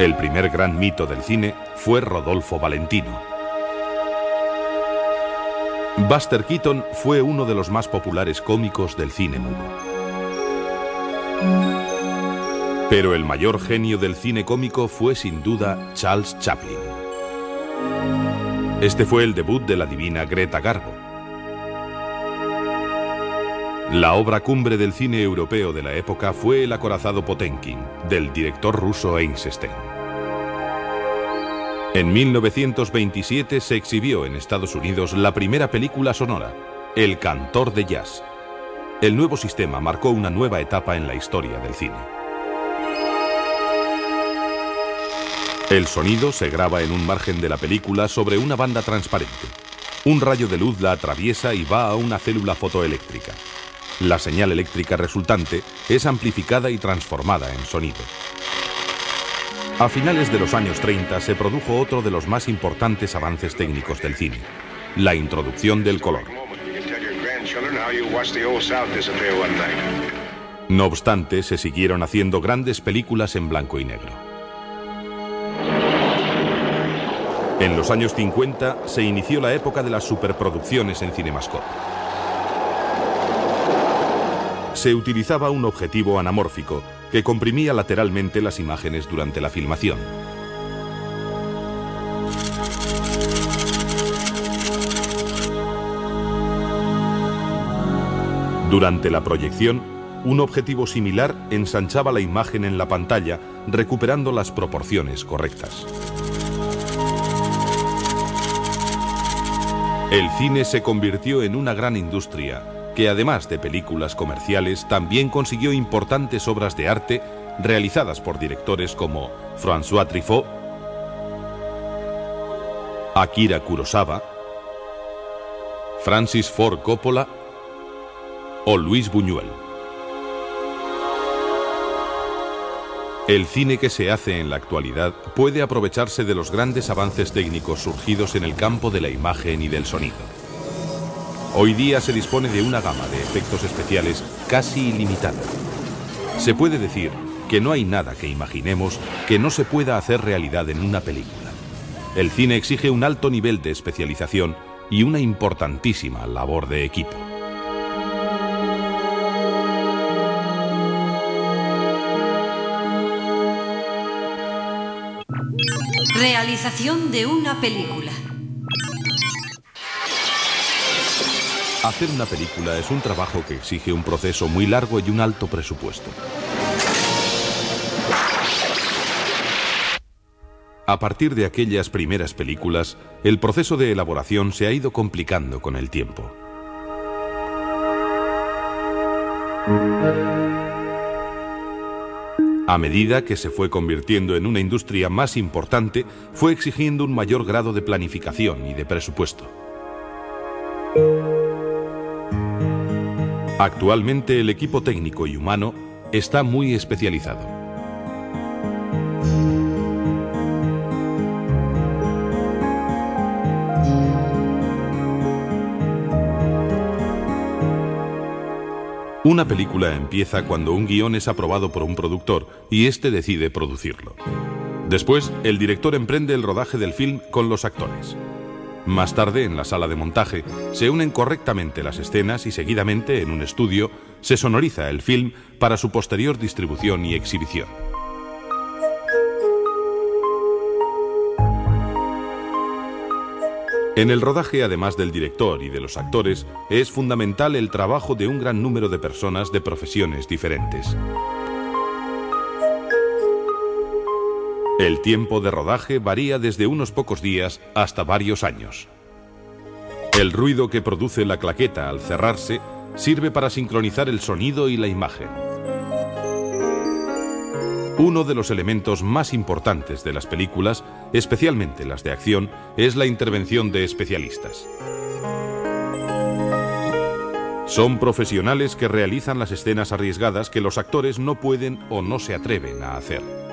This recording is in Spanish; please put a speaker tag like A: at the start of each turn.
A: El primer gran mito del cine fue Rodolfo Valentino. Buster Keaton fue uno de los más populares cómicos del cine mudo. Pero el mayor genio del cine cómico fue sin duda Charles Chaplin. Este fue el debut de la divina Greta Garbo. La obra cumbre del cine europeo de la época fue El acorazado Potenkin, del director ruso Einstein. En 1927 se exhibió en Estados Unidos la primera película sonora, El cantor de jazz. El nuevo sistema marcó una nueva etapa en la historia del cine. El sonido se graba en un margen de la película sobre una banda transparente. Un rayo de luz la atraviesa y va a una célula fotoeléctrica. La señal eléctrica resultante es amplificada y transformada en sonido. A finales de los años 30 se produjo otro de los más importantes avances técnicos del cine, la introducción del color. No obstante, se siguieron haciendo grandes películas en blanco y negro. En los años 50 se inició la época de las superproducciones en Cinemascope. Se utilizaba un objetivo anamórfico que comprimía lateralmente las imágenes durante la filmación. Durante la proyección, un objetivo similar ensanchaba la imagen en la pantalla, recuperando las proporciones correctas. El cine se convirtió en una gran industria que además de películas comerciales también consiguió importantes obras de arte realizadas por directores como François Truffaut, Akira Kurosawa, Francis Ford Coppola o Luis Buñuel. El cine que se hace en la actualidad puede aprovecharse de los grandes avances técnicos surgidos en el campo de la imagen y del sonido. Hoy día se dispone de una gama de efectos especiales casi ilimitada. Se puede decir que no hay nada que imaginemos que no se pueda hacer realidad en una película. El cine exige un alto nivel de especialización y una importantísima labor de equipo.
B: Realización de una película.
A: Hacer una película es un trabajo que exige un proceso muy largo y un alto presupuesto. A partir de aquellas primeras películas, el proceso de elaboración se ha ido complicando con el tiempo. A medida que se fue convirtiendo en una industria más importante, fue exigiendo un mayor grado de planificación y de presupuesto. Actualmente el equipo técnico y humano está muy especializado. Una película empieza cuando un guion es aprobado por un productor y éste decide producirlo. Después, el director emprende el rodaje del film con los actores. Más tarde, en la sala de montaje, se unen correctamente las escenas y seguidamente, en un estudio, se sonoriza el film para su posterior distribución y exhibición. En el rodaje, además del director y de los actores, es fundamental el trabajo de un gran número de personas de profesiones diferentes. El tiempo de rodaje varía desde unos pocos días hasta varios años. El ruido que produce la claqueta al cerrarse sirve para sincronizar el sonido y la imagen. Uno de los elementos más importantes de las películas, especialmente las de acción, es la intervención de especialistas. Son profesionales que realizan las escenas arriesgadas que los actores no pueden o no se atreven a hacer.